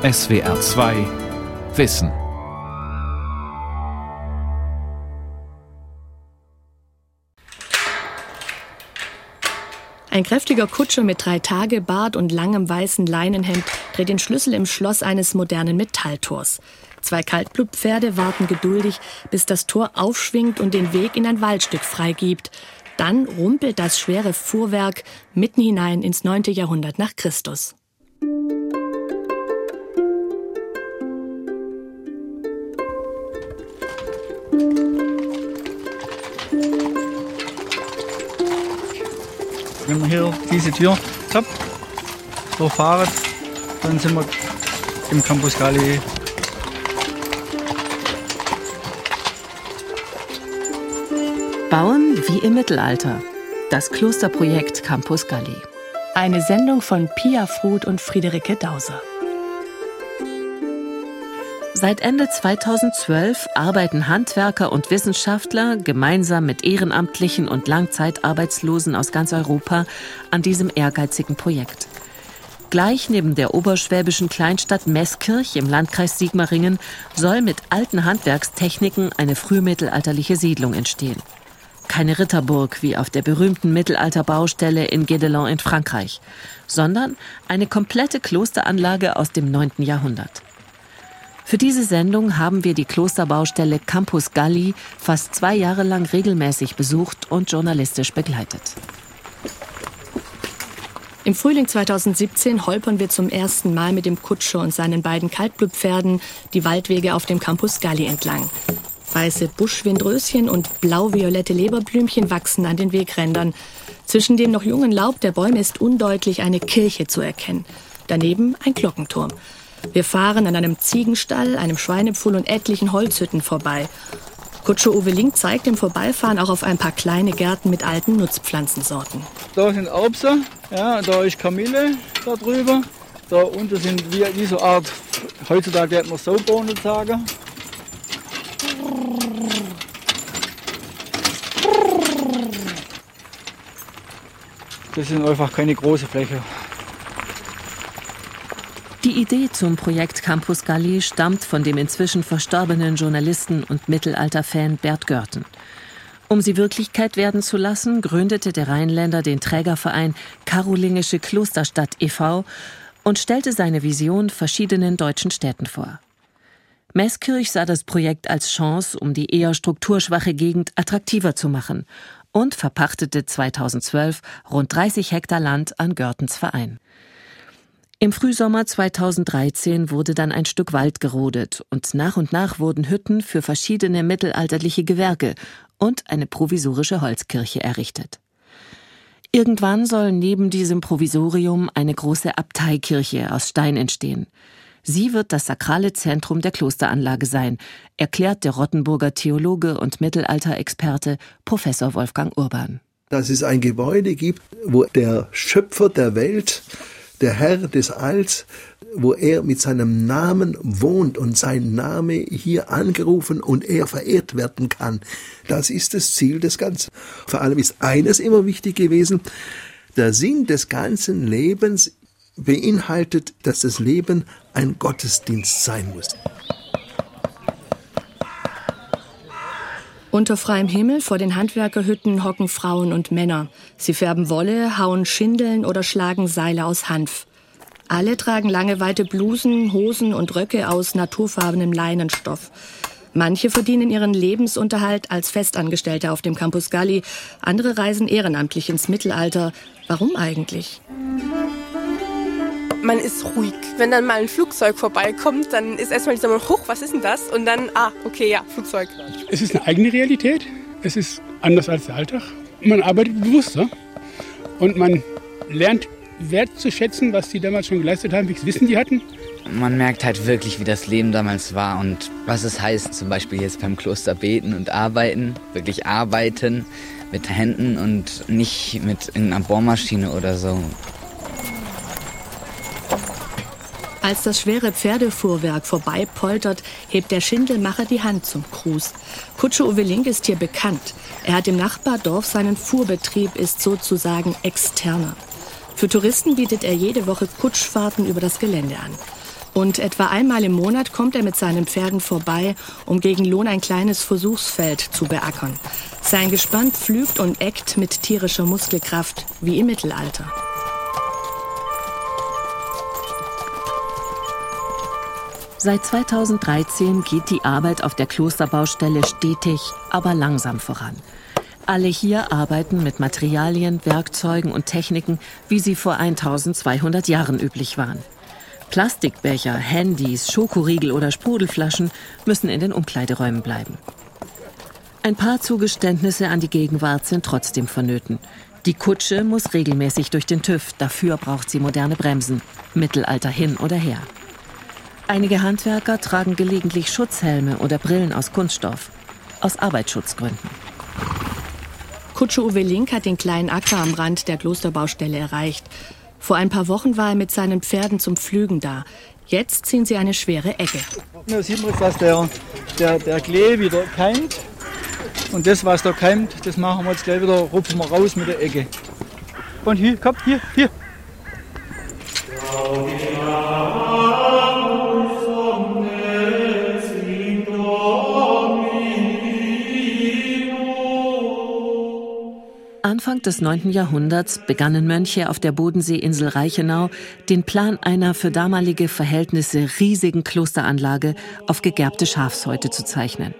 SWR 2 Wissen. Ein kräftiger Kutscher mit drei Tage Bart und langem weißen Leinenhemd dreht den Schlüssel im Schloss eines modernen Metalltors. Zwei Kaltblutpferde warten geduldig, bis das Tor aufschwingt und den Weg in ein Waldstück freigibt. Dann rumpelt das schwere Fuhrwerk mitten hinein ins 9. Jahrhundert nach Christus. Wenn wir hier diese Tür zapp, durchfahren, dann sind wir im Campus Galli. Bauen wie im Mittelalter. Das Klosterprojekt Campus Galli. Eine Sendung von Pia Fruth und Friederike Dauser. Seit Ende 2012 arbeiten Handwerker und Wissenschaftler gemeinsam mit Ehrenamtlichen und Langzeitarbeitslosen aus ganz Europa an diesem ehrgeizigen Projekt. Gleich neben der oberschwäbischen Kleinstadt Meßkirch im Landkreis Sigmaringen soll mit alten Handwerkstechniken eine frühmittelalterliche Siedlung entstehen. Keine Ritterburg wie auf der berühmten Mittelalterbaustelle in Guédelon in Frankreich, sondern eine komplette Klosteranlage aus dem 9. Jahrhundert. Für diese Sendung haben wir die Klosterbaustelle Campus Galli fast zwei Jahre lang regelmäßig besucht und journalistisch begleitet. Im Frühling 2017 holpern wir zum ersten Mal mit dem Kutscher und seinen beiden Kaltblutpferden die Waldwege auf dem Campus Galli entlang. Weiße Buschwindröschen und blau-violette Leberblümchen wachsen an den Wegrändern. Zwischen dem noch jungen Laub der Bäume ist undeutlich eine Kirche zu erkennen. Daneben ein Glockenturm. Wir fahren an einem Ziegenstall, einem Schweinepfuhl und etlichen Holzhütten vorbei. Kutscher Uwe Link zeigt im Vorbeifahren auch auf ein paar kleine Gärten mit alten Nutzpflanzensorten. Da sind Erbsen, ja, da ist Kamille da drüber. Da unten sind wie so Art, heutzutage wird man Saubohnen sagen. Das sind einfach keine große Fläche. Die Idee zum Projekt Campus Galli stammt von dem inzwischen verstorbenen Journalisten und Mittelalterfan Bert Görten. Um sie Wirklichkeit werden zu lassen, gründete der Rheinländer den Trägerverein Karolingische Klosterstadt e.V. und stellte seine Vision verschiedenen deutschen Städten vor. Meßkirch sah das Projekt als Chance, um die eher strukturschwache Gegend attraktiver zu machen und verpachtete 2012 rund 30 Hektar Land an Görtens Verein. Im Frühsommer 2013 wurde dann ein Stück Wald gerodet und nach und nach wurden Hütten für verschiedene mittelalterliche Gewerke und eine provisorische Holzkirche errichtet. Irgendwann soll neben diesem Provisorium eine große Abteikirche aus Stein entstehen. Sie wird das sakrale Zentrum der Klosteranlage sein, erklärt der Rottenburger Theologe und Mittelalterexperte Professor Wolfgang Urban. Dass es ein Gebäude gibt, wo der Schöpfer der Welt der Herr des Alls, wo er mit seinem Namen wohnt und sein Name hier angerufen und er verehrt werden kann. Das ist das Ziel des Ganzen. Vor allem ist eines immer wichtig gewesen, der Sinn des ganzen Lebens beinhaltet, dass das Leben ein Gottesdienst sein muss. Unter freiem Himmel vor den Handwerkerhütten hocken Frauen und Männer. Sie färben Wolle, hauen Schindeln oder schlagen Seile aus Hanf. Alle tragen lange weite Blusen, Hosen und Röcke aus naturfarbenem Leinenstoff. Manche verdienen ihren Lebensunterhalt als Festangestellte auf dem Campus Galli, andere reisen ehrenamtlich ins Mittelalter. Warum eigentlich? Man ist ruhig. Wenn dann mal ein Flugzeug vorbeikommt, dann ist erstmal dieser Moment, hoch, was ist denn das? Und dann, ah, okay, ja, Flugzeug. Es ist eine eigene Realität. Es ist anders als der Alltag. Man arbeitet bewusster und man lernt wertzuschätzen, was die damals schon geleistet haben, welches Wissen die hatten. Man merkt halt wirklich, wie das Leben damals war und was es heißt, zum Beispiel jetzt beim Kloster beten und arbeiten, wirklich arbeiten mit Händen und nicht mit einer Bohrmaschine oder so. Als das schwere Pferdefuhrwerk vorbeipoltert, hebt der Schindelmacher die Hand zum Gruß. Kutscher Uwe Link ist hier bekannt. Er hat im Nachbardorf seinen Fuhrbetrieb, ist sozusagen externer. Für Touristen bietet er jede Woche Kutschfahrten über das Gelände an. Und etwa einmal im Monat kommt er mit seinen Pferden vorbei, um gegen Lohn ein kleines Versuchsfeld zu beackern. Sein Gespann pflügt und eckt mit tierischer Muskelkraft wie im Mittelalter. Seit 2013 geht die Arbeit auf der Klosterbaustelle stetig, aber langsam voran. Alle hier arbeiten mit Materialien, Werkzeugen und Techniken, wie sie vor 1200 Jahren üblich waren. Plastikbecher, Handys, Schokoriegel oder Sprudelflaschen müssen in den Umkleideräumen bleiben. Ein paar Zugeständnisse an die Gegenwart sind trotzdem vonnöten. Die Kutsche muss regelmäßig durch den TÜV, dafür braucht sie moderne Bremsen, Mittelalter hin oder her. Einige Handwerker tragen gelegentlich Schutzhelme oder Brillen aus Kunststoff, aus Arbeitsschutzgründen. Kutsche Uwe Link hat den kleinen Acker am Rand der Klosterbaustelle erreicht. Vor ein paar Wochen war er mit seinen Pferden zum Pflügen da. Jetzt ziehen sie eine schwere Ecke. Da sieht man jetzt, dass der, der, der Klee wieder keimt. Und das, was da keimt, das machen wir jetzt gleich wieder, rupfen wir raus mit der Ecke. Und hier, komm, hier, hier. Anfang des 9. Jahrhunderts begannen Mönche auf der Bodenseeinsel Reichenau den Plan einer für damalige Verhältnisse riesigen Klosteranlage auf gegerbte Schafshäute zu zeichnen.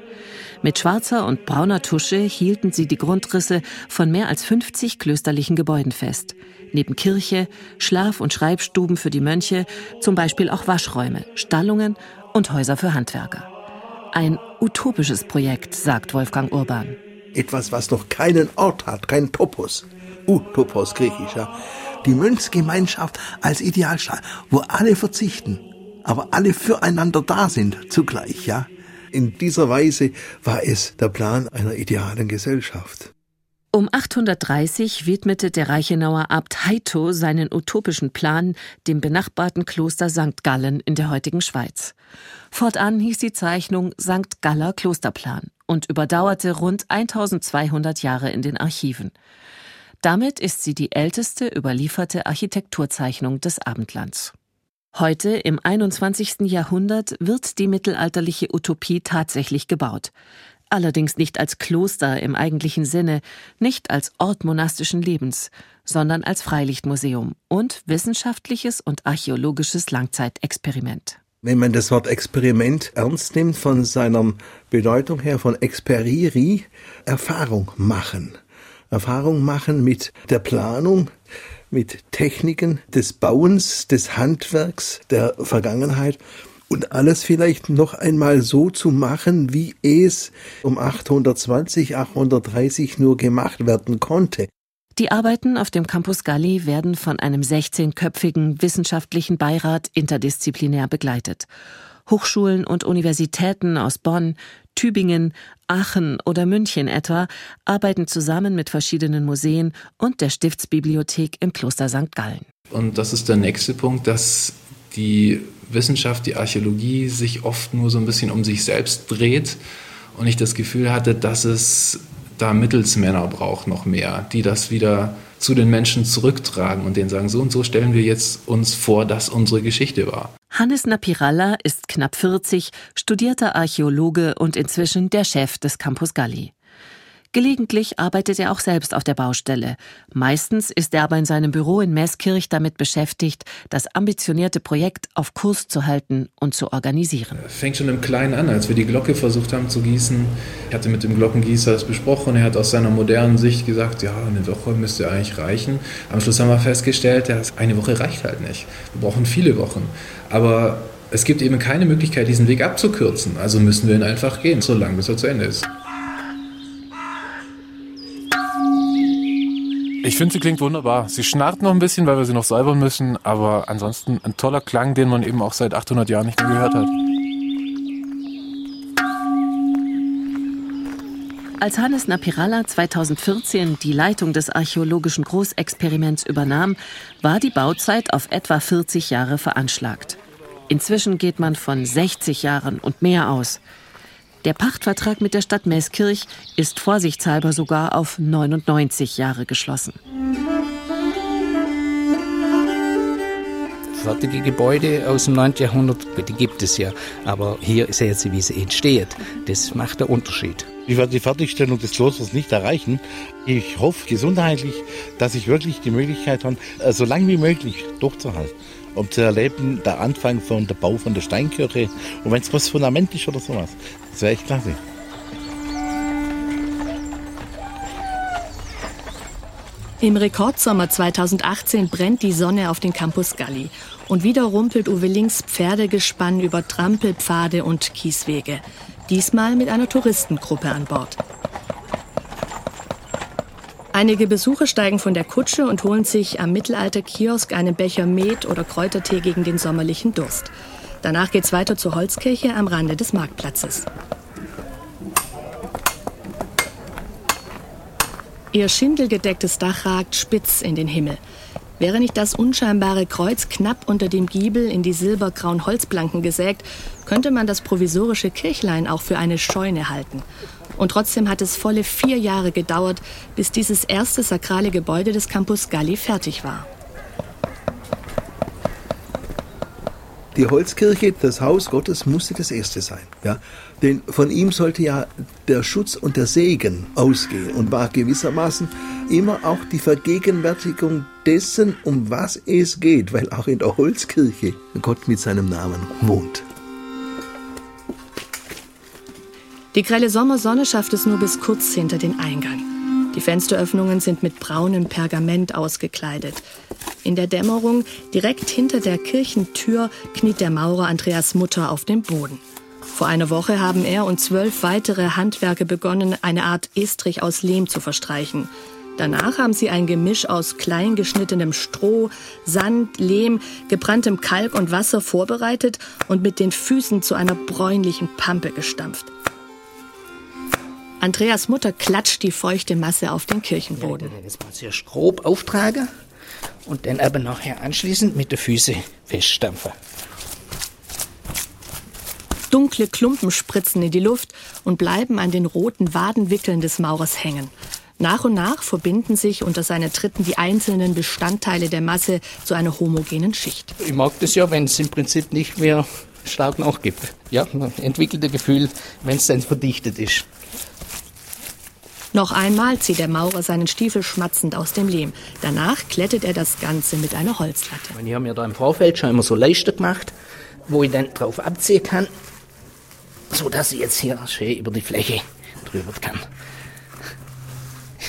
Mit schwarzer und brauner Tusche hielten sie die Grundrisse von mehr als 50 klösterlichen Gebäuden fest. Neben Kirche, Schlaf- und Schreibstuben für die Mönche, zum Beispiel auch Waschräume, Stallungen und Häuser für Handwerker. Ein utopisches Projekt, sagt Wolfgang Urban etwas, was noch keinen Ort hat, kein Topos. Utopos griechisch, ja. Die Mönchsgemeinschaft als Idealstaat, wo alle verzichten, aber alle füreinander da sind zugleich, ja. In dieser Weise war es der Plan einer idealen Gesellschaft. Um 830 widmete der Reichenauer Abt Heito seinen utopischen Plan dem benachbarten Kloster St. Gallen in der heutigen Schweiz. Fortan hieß die Zeichnung St. Galler Klosterplan und überdauerte rund 1200 Jahre in den Archiven. Damit ist sie die älteste überlieferte Architekturzeichnung des Abendlands. Heute, im 21. Jahrhundert, wird die mittelalterliche Utopie tatsächlich gebaut. Allerdings nicht als Kloster im eigentlichen Sinne, nicht als Ort monastischen Lebens, sondern als Freilichtmuseum und wissenschaftliches und archäologisches Langzeitexperiment. Wenn man das Wort Experiment ernst nimmt, von seiner Bedeutung her, von Experiri, Erfahrung machen. Erfahrung machen mit der Planung, mit Techniken des Bauens, des Handwerks der Vergangenheit und alles vielleicht noch einmal so zu machen, wie es um 820, 830 nur gemacht werden konnte. Die Arbeiten auf dem Campus Galli werden von einem 16-köpfigen wissenschaftlichen Beirat interdisziplinär begleitet. Hochschulen und Universitäten aus Bonn, Tübingen, Aachen oder München etwa arbeiten zusammen mit verschiedenen Museen und der Stiftsbibliothek im Kloster St. Gallen. Und das ist der nächste Punkt, dass die Wissenschaft, die Archäologie sich oft nur so ein bisschen um sich selbst dreht und ich das Gefühl hatte, dass es da Mittelsmänner braucht noch mehr, die das wieder zu den Menschen zurücktragen und denen sagen, so und so stellen wir jetzt uns vor, dass unsere Geschichte war. Hannes Napiralla ist knapp 40, studierter Archäologe und inzwischen der Chef des Campus Galli. Gelegentlich arbeitet er auch selbst auf der Baustelle. Meistens ist er aber in seinem Büro in Meßkirch damit beschäftigt, das ambitionierte Projekt auf Kurs zu halten und zu organisieren. Fängt schon im Kleinen an, als wir die Glocke versucht haben zu gießen. Ich hatte mit dem Glockengießer das besprochen. Er hat aus seiner modernen Sicht gesagt, ja, eine Woche müsste eigentlich reichen. Am Schluss haben wir festgestellt, eine Woche reicht halt nicht. Wir brauchen viele Wochen. Aber es gibt eben keine Möglichkeit, diesen Weg abzukürzen. Also müssen wir ihn einfach gehen, solange bis er zu Ende ist. Ich finde, sie klingt wunderbar. Sie schnarrt noch ein bisschen, weil wir sie noch säubern müssen, aber ansonsten ein toller Klang, den man eben auch seit 800 Jahren nicht mehr gehört hat. Als Hannes Napiralla 2014 die Leitung des archäologischen Großexperiments übernahm, war die Bauzeit auf etwa 40 Jahre veranschlagt. Inzwischen geht man von 60 Jahren und mehr aus. Der Pachtvertrag mit der Stadt Meßkirch ist vorsichtshalber sogar auf 99 Jahre geschlossen. fertige Gebäude aus dem 9. Jahrhundert, die gibt es ja. Aber hier sehen Sie, wie sie entsteht. Das macht den Unterschied. Ich werde die Fertigstellung des Klosters nicht erreichen. Ich hoffe gesundheitlich, dass ich wirklich die Möglichkeit habe, äh, so lange wie möglich durchzuhalten. Um zu erleben, der Anfang von der Bau von der Steinkirche. Und wenn es was Fundament ist oder sowas, das wäre echt klasse. Im Rekordsommer 2018 brennt die Sonne auf den Campus Galli. Und wieder rumpelt Uwe Links Pferdegespann über Trampelpfade und Kieswege. Diesmal mit einer Touristengruppe an Bord. Einige Besucher steigen von der Kutsche und holen sich am Mittelalter-Kiosk einen Becher Met oder Kräutertee gegen den sommerlichen Durst. Danach geht's weiter zur Holzkirche am Rande des Marktplatzes. Ihr schindelgedecktes Dach ragt spitz in den Himmel. Wäre nicht das unscheinbare Kreuz knapp unter dem Giebel in die silbergrauen Holzplanken gesägt, könnte man das provisorische Kirchlein auch für eine Scheune halten. Und trotzdem hat es volle vier Jahre gedauert, bis dieses erste sakrale Gebäude des Campus Galli fertig war. Die Holzkirche, das Haus Gottes, musste das erste sein. Ja? Denn von ihm sollte ja der Schutz und der Segen ausgehen und war gewissermaßen immer auch die Vergegenwärtigung dessen, um was es geht, weil auch in der Holzkirche Gott mit seinem Namen wohnt. Die grelle Sommersonne schafft es nur bis kurz hinter den Eingang. Die Fensteröffnungen sind mit braunem Pergament ausgekleidet. In der Dämmerung, direkt hinter der Kirchentür, kniet der Maurer Andreas Mutter auf dem Boden. Vor einer Woche haben er und zwölf weitere Handwerker begonnen, eine Art Estrich aus Lehm zu verstreichen. Danach haben sie ein Gemisch aus klein geschnittenem Stroh, Sand, Lehm, gebranntem Kalk und Wasser vorbereitet und mit den Füßen zu einer bräunlichen Pampe gestampft. Andreas Mutter klatscht die feuchte Masse auf den Kirchenboden. Ja, das mal sehr grob auftragen und dann aber nachher anschließend mit den Füßen feststampfen. Dunkle Klumpen spritzen in die Luft und bleiben an den roten Wadenwickeln des Maurers hängen. Nach und nach verbinden sich unter seinen Tritten die einzelnen Bestandteile der Masse zu einer homogenen Schicht. Ich mag das ja, wenn es im Prinzip nicht mehr stark nachgibt. Ja, man entwickelt ein Gefühl, wenn es dann verdichtet ist. Noch einmal zieht der Maurer seinen Stiefel schmatzend aus dem Lehm. Danach klettet er das Ganze mit einer Holzlatte. Ich habe mir da im Vorfeld schon immer so Leisten gemacht, wo ich dann drauf abziehen kann, so dass ich jetzt hier schön über die Fläche drüber kann.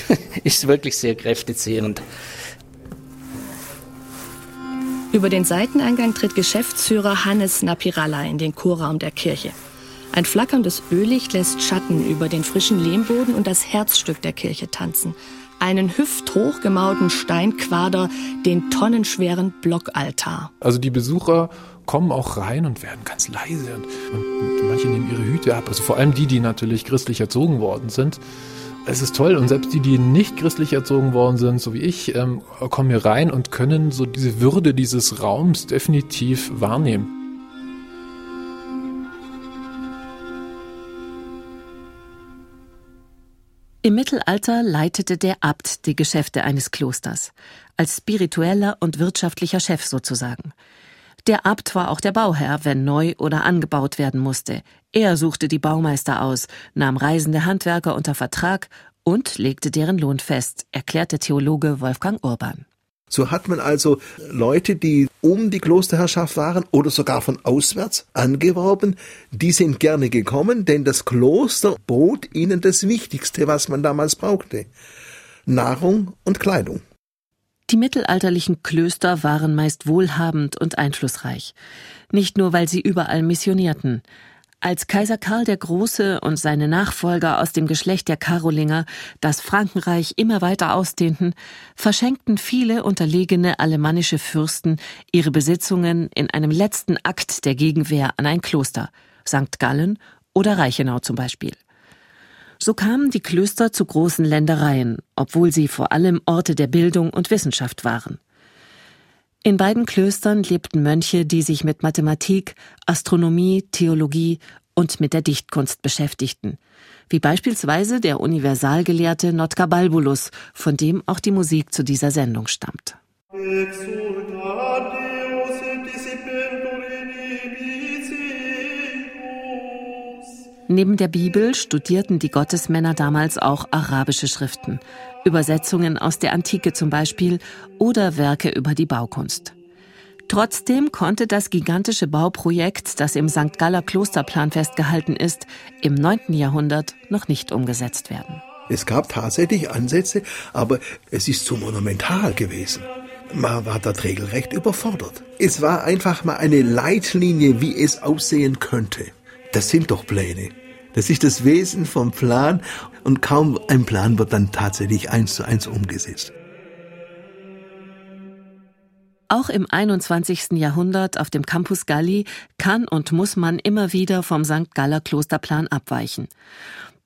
Ist wirklich sehr kräftezehrend. Über den Seiteneingang tritt Geschäftsführer Hannes Napiralla in den Chorraum der Kirche. Ein flackerndes Öllicht lässt Schatten über den frischen Lehmboden und das Herzstück der Kirche tanzen. Einen hüfthoch gemauten Steinquader, den tonnenschweren Blockaltar. Also die Besucher kommen auch rein und werden ganz leise und, und, manche nehmen ihre Hüte ab. Also vor allem die, die natürlich christlich erzogen worden sind. Es ist toll und selbst die, die nicht christlich erzogen worden sind, so wie ich, ähm, kommen hier rein und können so diese Würde dieses Raums definitiv wahrnehmen. Im Mittelalter leitete der Abt die Geschäfte eines Klosters, als spiritueller und wirtschaftlicher Chef sozusagen. Der Abt war auch der Bauherr, wenn neu oder angebaut werden musste. Er suchte die Baumeister aus, nahm reisende Handwerker unter Vertrag und legte deren Lohn fest, erklärte Theologe Wolfgang Urban. So hat man also Leute, die um die Klosterherrschaft waren oder sogar von auswärts angeworben, die sind gerne gekommen, denn das Kloster bot ihnen das Wichtigste, was man damals brauchte. Nahrung und Kleidung. Die mittelalterlichen Klöster waren meist wohlhabend und einflussreich. Nicht nur, weil sie überall missionierten. Als Kaiser Karl der Große und seine Nachfolger aus dem Geschlecht der Karolinger das Frankenreich immer weiter ausdehnten, verschenkten viele unterlegene alemannische Fürsten ihre Besitzungen in einem letzten Akt der Gegenwehr an ein Kloster, St. Gallen oder Reichenau zum Beispiel. So kamen die Klöster zu großen Ländereien, obwohl sie vor allem Orte der Bildung und Wissenschaft waren. In beiden Klöstern lebten Mönche, die sich mit Mathematik, Astronomie, Theologie und mit der Dichtkunst beschäftigten, wie beispielsweise der Universalgelehrte Notka Balbulus, von dem auch die Musik zu dieser Sendung stammt. Neben der Bibel studierten die Gottesmänner damals auch arabische Schriften, Übersetzungen aus der Antike zum Beispiel oder Werke über die Baukunst. Trotzdem konnte das gigantische Bauprojekt, das im St. Galler Klosterplan festgehalten ist, im 9. Jahrhundert noch nicht umgesetzt werden. Es gab tatsächlich Ansätze, aber es ist zu monumental gewesen. Man war dort regelrecht überfordert. Es war einfach mal eine Leitlinie, wie es aussehen könnte. Das sind doch Pläne. Das ist das Wesen vom Plan und kaum ein Plan wird dann tatsächlich eins zu eins umgesetzt. Auch im 21. Jahrhundert auf dem Campus Galli kann und muss man immer wieder vom St. Galler Klosterplan abweichen.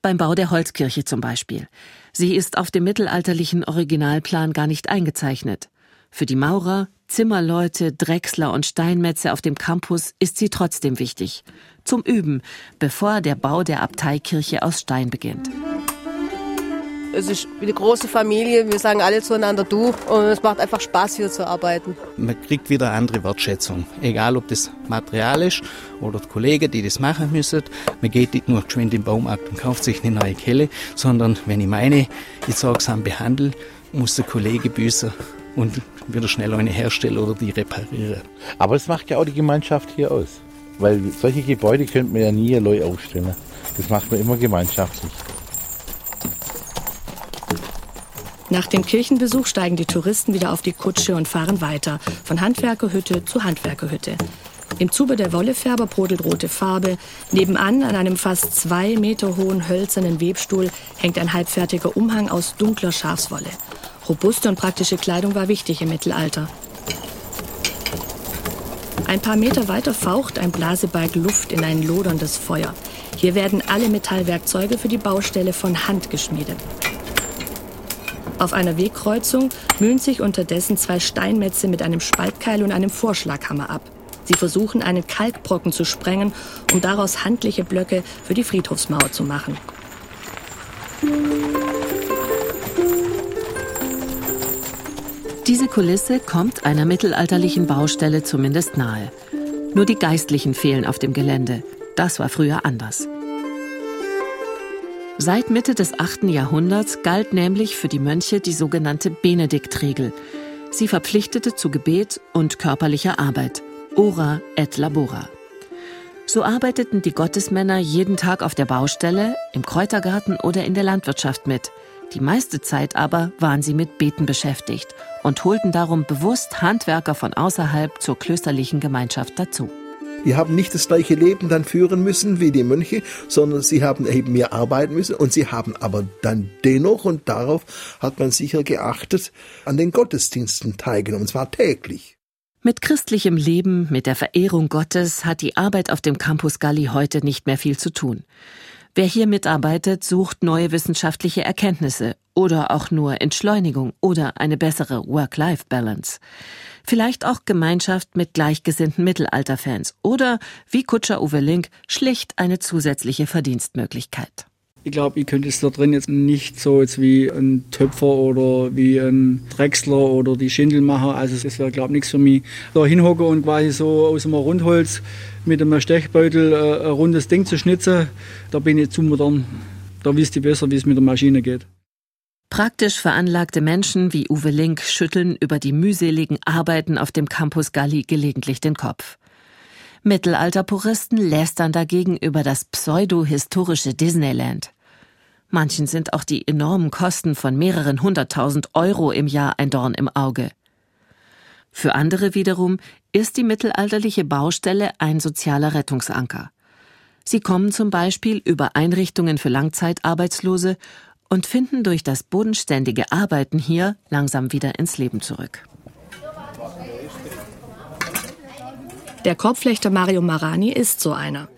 Beim Bau der Holzkirche zum Beispiel. Sie ist auf dem mittelalterlichen Originalplan gar nicht eingezeichnet. Für die Maurer, Zimmerleute, Drechsler und Steinmetze auf dem Campus ist sie trotzdem wichtig. Zum Üben, bevor der Bau der Abteikirche aus Stein beginnt. Es ist wie eine große Familie, wir sagen alle zueinander du und es macht einfach Spaß hier zu arbeiten. Man kriegt wieder eine andere Wertschätzung, egal ob das Material ist oder die Kollegen, die das machen müssen. Man geht nicht nur geschwind im Baumarkt und kauft sich eine neue Kelle, sondern wenn ich meine, ich sorgsam behandle, muss der Kollege büßen und wieder schnell eine herstellen oder die reparieren. Aber es macht ja auch die Gemeinschaft hier aus. Weil solche Gebäude könnte man ja nie neu aufstellen. Das macht man immer gemeinschaftlich. Nach dem Kirchenbesuch steigen die Touristen wieder auf die Kutsche und fahren weiter, von Handwerkerhütte zu Handwerkerhütte. Im Zuber der Wollefärber brodelt rote Farbe. Nebenan, an einem fast zwei Meter hohen hölzernen Webstuhl, hängt ein halbfertiger Umhang aus dunkler Schafswolle. Robuste und praktische Kleidung war wichtig im Mittelalter. Ein paar Meter weiter faucht ein Blasebalg Luft in ein loderndes Feuer. Hier werden alle Metallwerkzeuge für die Baustelle von Hand geschmiedet. Auf einer Wegkreuzung mühen sich unterdessen zwei Steinmetze mit einem Spaltkeil und einem Vorschlaghammer ab. Sie versuchen, einen Kalkbrocken zu sprengen, um daraus handliche Blöcke für die Friedhofsmauer zu machen. Diese Kulisse kommt einer mittelalterlichen Baustelle zumindest nahe. Nur die Geistlichen fehlen auf dem Gelände. Das war früher anders. Seit Mitte des 8. Jahrhunderts galt nämlich für die Mönche die sogenannte Benediktregel. Sie verpflichtete zu Gebet und körperlicher Arbeit. Ora et labora. So arbeiteten die Gottesmänner jeden Tag auf der Baustelle, im Kräutergarten oder in der Landwirtschaft mit. Die meiste Zeit aber waren sie mit Beten beschäftigt und holten darum bewusst Handwerker von außerhalb zur klösterlichen Gemeinschaft dazu. Die haben nicht das gleiche Leben dann führen müssen wie die Mönche, sondern sie haben eben mehr arbeiten müssen und sie haben aber dann dennoch, und darauf hat man sicher geachtet, an den Gottesdiensten teilgenommen, und zwar täglich. Mit christlichem Leben, mit der Verehrung Gottes hat die Arbeit auf dem Campus Galli heute nicht mehr viel zu tun. Wer hier mitarbeitet, sucht neue wissenschaftliche Erkenntnisse oder auch nur Entschleunigung oder eine bessere Work-Life-Balance. Vielleicht auch Gemeinschaft mit gleichgesinnten Mittelalterfans oder, wie Kutscher Uwe Link, schlicht eine zusätzliche Verdienstmöglichkeit. Ich glaube, ich könnte es da drin jetzt nicht so jetzt wie ein Töpfer oder wie ein Drechsler oder die Schindelmacher. Also das wäre, glaube ich, nichts für mich. Da hinhocken und quasi so aus einem Rundholz mit einem Stechbeutel äh, ein rundes Ding zu schnitzen, da bin ich zu modern. Da wisst ihr besser, wie es mit der Maschine geht. Praktisch veranlagte Menschen wie Uwe Link schütteln über die mühseligen Arbeiten auf dem Campus Galli gelegentlich den Kopf. Mittelalterpuristen lästern dagegen über das pseudo-historische Disneyland. Manchen sind auch die enormen Kosten von mehreren hunderttausend Euro im Jahr ein Dorn im Auge. Für andere wiederum ist die mittelalterliche Baustelle ein sozialer Rettungsanker. Sie kommen zum Beispiel über Einrichtungen für Langzeitarbeitslose und finden durch das bodenständige Arbeiten hier langsam wieder ins Leben zurück. Der Korbflechter Mario Marani ist so einer.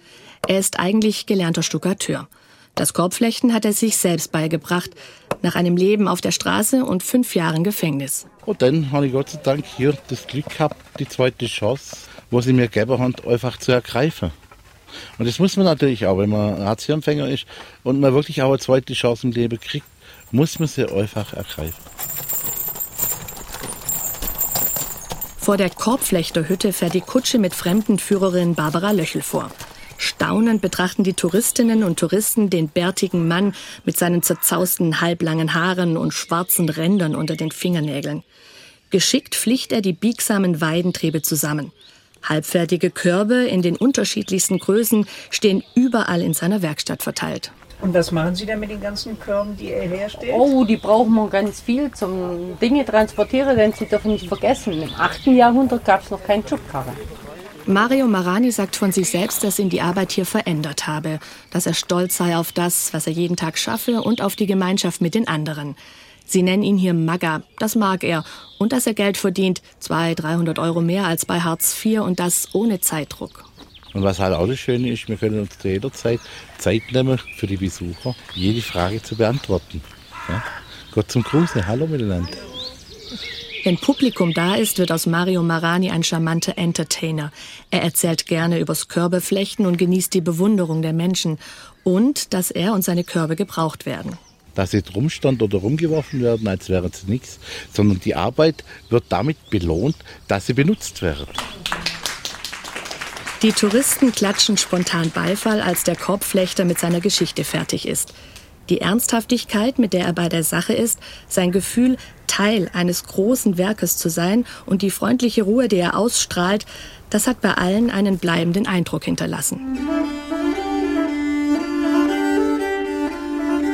Er ist eigentlich gelernter Stuckateur. Das Korbflechten hat er sich selbst beigebracht, nach einem Leben auf der Straße und fünf Jahren Gefängnis. Und dann habe ich Gott sei Dank hier das Glück gehabt, die zweite Chance, wo sie mir gegeben haben, einfach zu ergreifen. Und das muss man natürlich auch, wenn man Hartz-IV-Empfänger ist und man wirklich auch eine zweite Chance im Leben kriegt, muss man sie einfach ergreifen. Vor der Korbflechterhütte fährt die Kutsche mit Fremdenführerin Barbara Löchel vor. Staunend betrachten die Touristinnen und Touristen den bärtigen Mann mit seinen zerzausten halblangen Haaren und schwarzen Rändern unter den Fingernägeln. Geschickt flicht er die biegsamen Weidentriebe zusammen. Halbfertige Körbe in den unterschiedlichsten Größen stehen überall in seiner Werkstatt verteilt. Und was machen Sie denn mit den ganzen Körben, die er herstellt? Oh, die brauchen wir ganz viel zum Dinge transportieren, denn Sie dürfen nicht vergessen, im 8. Jahrhundert gab es noch keinen Schubkarre. Mario Marani sagt von sich selbst, dass ihn die Arbeit hier verändert habe, dass er stolz sei auf das, was er jeden Tag schaffe und auf die Gemeinschaft mit den anderen. Sie nennen ihn hier Magga, das mag er. Und dass er Geld verdient, 200, 300 Euro mehr als bei Hartz IV und das ohne Zeitdruck. Und was halt auch das Schöne ist, wir können uns zu jeder Zeit Zeit nehmen für die Besucher, jede Frage zu beantworten. Ja? Gott zum Gruße, hallo miteinander. Wenn Publikum da ist, wird aus Mario Marani ein charmanter Entertainer. Er erzählt gerne übers Körbeflechten und genießt die Bewunderung der Menschen und dass er und seine Körbe gebraucht werden. Dass sie rumstand oder rumgeworfen werden, als wären sie nichts, sondern die Arbeit wird damit belohnt, dass sie benutzt werden. Die Touristen klatschen spontan Beifall, als der Korbflechter mit seiner Geschichte fertig ist. Die Ernsthaftigkeit, mit der er bei der Sache ist, sein Gefühl, Teil eines großen Werkes zu sein und die freundliche Ruhe, die er ausstrahlt, das hat bei allen einen bleibenden Eindruck hinterlassen.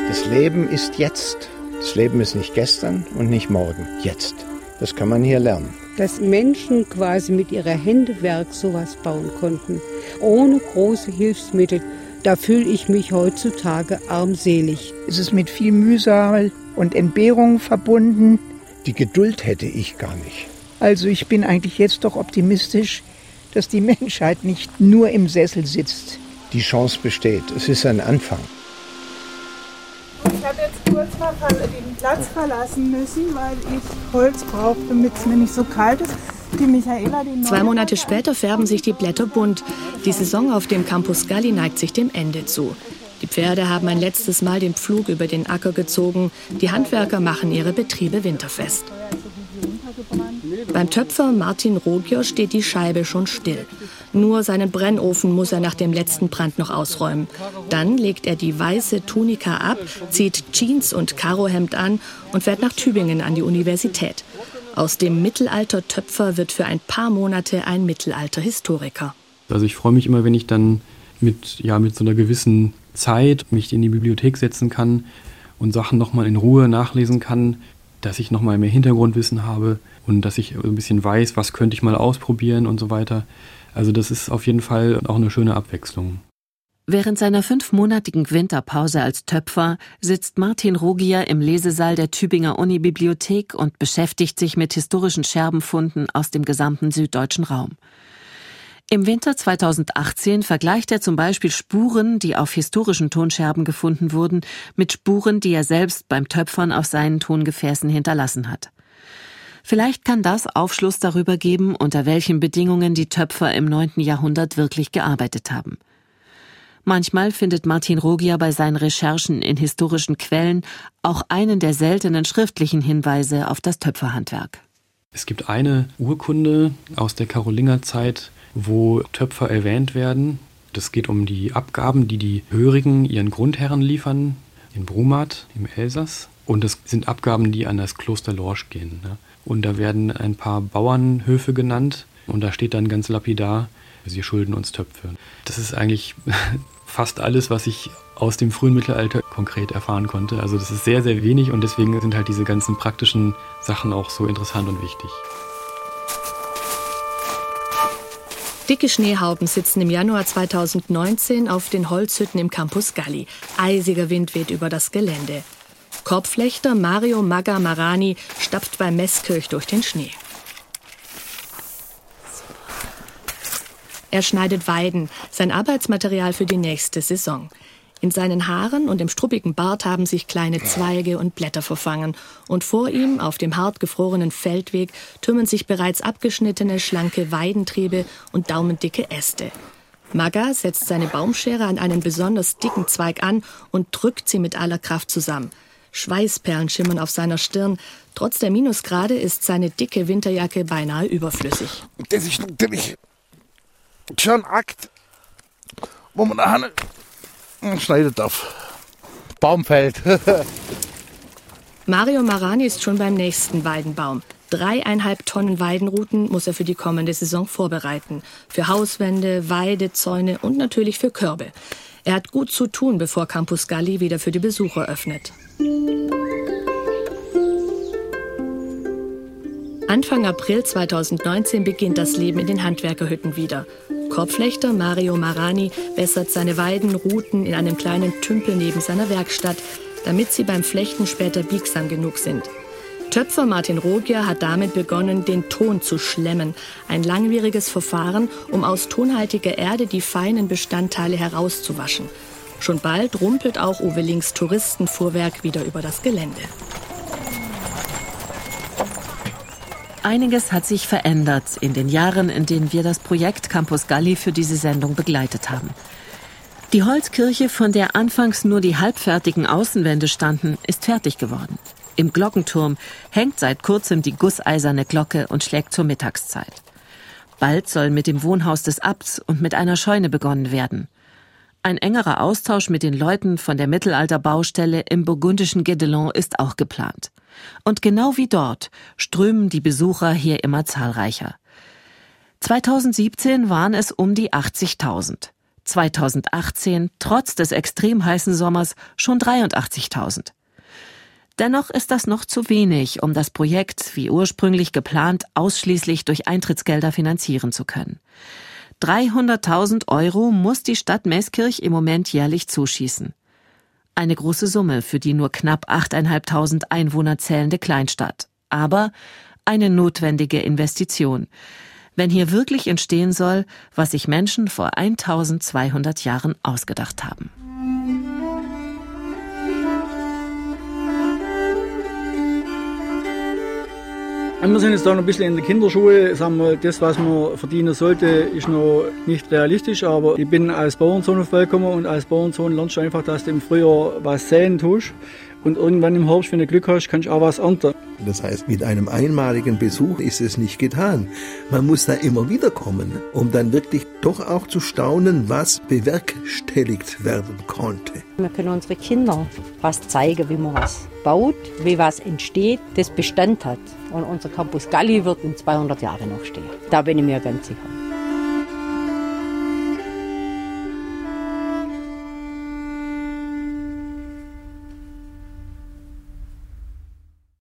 Das Leben ist jetzt. Das Leben ist nicht gestern und nicht morgen. Jetzt. Das kann man hier lernen. Dass Menschen quasi mit ihrer Händewerk sowas bauen konnten, ohne große Hilfsmittel, da fühle ich mich heutzutage armselig. Es ist mit viel Mühsal und Entbehrung verbunden. Die Geduld hätte ich gar nicht. Also ich bin eigentlich jetzt doch optimistisch, dass die Menschheit nicht nur im Sessel sitzt. Die Chance besteht. Es ist ein Anfang. Ich habe jetzt kurz mal den Platz verlassen müssen, weil ich Holz brauche, damit es mir nicht so kalt ist. Zwei Monate später färben sich die Blätter bunt. Die Saison auf dem Campus Galli neigt sich dem Ende zu. Die Pferde haben ein letztes Mal den Pflug über den Acker gezogen. Die Handwerker machen ihre Betriebe winterfest. Beim Töpfer Martin Rogier steht die Scheibe schon still. Nur seinen Brennofen muss er nach dem letzten Brand noch ausräumen. Dann legt er die weiße Tunika ab, zieht Jeans und Karohemd an und fährt nach Tübingen an die Universität. Aus dem Mittelalter-Töpfer wird für ein paar Monate ein Mittelalter-Historiker. Also ich freue mich immer, wenn ich dann mit, ja, mit so einer gewissen Zeit mich in die Bibliothek setzen kann und Sachen nochmal in Ruhe nachlesen kann, dass ich nochmal mehr Hintergrundwissen habe und dass ich ein bisschen weiß, was könnte ich mal ausprobieren und so weiter. Also das ist auf jeden Fall auch eine schöne Abwechslung. Während seiner fünfmonatigen Winterpause als Töpfer sitzt Martin Rogier im Lesesaal der Tübinger Unibibliothek und beschäftigt sich mit historischen Scherbenfunden aus dem gesamten süddeutschen Raum. Im Winter 2018 vergleicht er zum Beispiel Spuren, die auf historischen Tonscherben gefunden wurden, mit Spuren, die er selbst beim Töpfern auf seinen Tongefäßen hinterlassen hat. Vielleicht kann das Aufschluss darüber geben, unter welchen Bedingungen die Töpfer im 9. Jahrhundert wirklich gearbeitet haben. Manchmal findet Martin Rogia bei seinen Recherchen in historischen Quellen auch einen der seltenen schriftlichen Hinweise auf das Töpferhandwerk. Es gibt eine Urkunde aus der Karolingerzeit, wo Töpfer erwähnt werden. Das geht um die Abgaben, die die Hörigen ihren Grundherren liefern, in Brumat im Elsass. Und das sind Abgaben, die an das Kloster Lorsch gehen. Ne? Und da werden ein paar Bauernhöfe genannt. Und da steht dann ganz lapidar, sie schulden uns Töpfe. Das ist eigentlich fast alles, was ich aus dem frühen Mittelalter konkret erfahren konnte. Also das ist sehr, sehr wenig und deswegen sind halt diese ganzen praktischen Sachen auch so interessant und wichtig. Dicke Schneehauben sitzen im Januar 2019 auf den Holzhütten im Campus Galli. Eisiger Wind weht über das Gelände. Korbflechter Mario Maga Marani stapft bei Messkirch durch den Schnee. Er schneidet Weiden, sein Arbeitsmaterial für die nächste Saison. In seinen Haaren und im struppigen Bart haben sich kleine Zweige und Blätter verfangen. Und vor ihm, auf dem hart gefrorenen Feldweg, türmen sich bereits abgeschnittene, schlanke Weidentriebe und daumendicke Äste. Maga setzt seine Baumschere an einen besonders dicken Zweig an und drückt sie mit aller Kraft zusammen. Schweißperlen schimmern auf seiner Stirn. Trotz der Minusgrade ist seine dicke Winterjacke beinahe überflüssig. Das ist natürlich schon Akt. wo man nachher schneiden darf. Baumfeld. Mario Marani ist schon beim nächsten Weidenbaum. Dreieinhalb Tonnen Weidenruten muss er für die kommende Saison vorbereiten. Für Hauswände, Weidezäune und natürlich für Körbe. Er hat gut zu tun, bevor Campus Galli wieder für die Besucher öffnet. Anfang April 2019 beginnt das Leben in den Handwerkerhütten wieder. Korbflechter Mario Marani wässert seine Weidenruten in einem kleinen Tümpel neben seiner Werkstatt, damit sie beim Flechten später biegsam genug sind. Töpfer Martin Rogier hat damit begonnen, den Ton zu schlemmen. Ein langwieriges Verfahren, um aus tonhaltiger Erde die feinen Bestandteile herauszuwaschen. Schon bald rumpelt auch Uwe Links Touristenfuhrwerk wieder über das Gelände. Einiges hat sich verändert in den Jahren, in denen wir das Projekt Campus Galli für diese Sendung begleitet haben. Die Holzkirche, von der anfangs nur die halbfertigen Außenwände standen, ist fertig geworden. Im Glockenturm hängt seit kurzem die gusseiserne Glocke und schlägt zur Mittagszeit. Bald soll mit dem Wohnhaus des Abts und mit einer Scheune begonnen werden. Ein engerer Austausch mit den Leuten von der Mittelalterbaustelle im burgundischen Guédelon ist auch geplant. Und genau wie dort strömen die Besucher hier immer zahlreicher. 2017 waren es um die 80.000. 2018, trotz des extrem heißen Sommers, schon 83.000. Dennoch ist das noch zu wenig, um das Projekt, wie ursprünglich geplant, ausschließlich durch Eintrittsgelder finanzieren zu können. 300.000 Euro muss die Stadt Meeskirch im Moment jährlich zuschießen. Eine große Summe für die nur knapp 8.500 Einwohner zählende Kleinstadt. Aber eine notwendige Investition. Wenn hier wirklich entstehen soll, was sich Menschen vor 1200 Jahren ausgedacht haben. Wir sind jetzt da noch ein bisschen in der Kinderschuhe. Sagen wir, das, was man verdienen sollte, ist noch nicht realistisch. Aber ich bin als Bauernsohn auf gekommen und als Bauernsohn lernst du einfach, dass du im Frühjahr was säen tust. Und irgendwann im Herbst, wenn du Glück hast, kannst du auch was ernten. Das heißt, mit einem einmaligen Besuch ist es nicht getan. Man muss da immer wieder kommen, um dann wirklich doch auch zu staunen, was bewerkstelligt werden konnte. Wir können unsere Kinder was zeigen, wie man was baut, wie was entsteht, das Bestand hat. Und unser Campus Galli wird in 200 Jahren noch stehen. Da bin ich mir ganz sicher.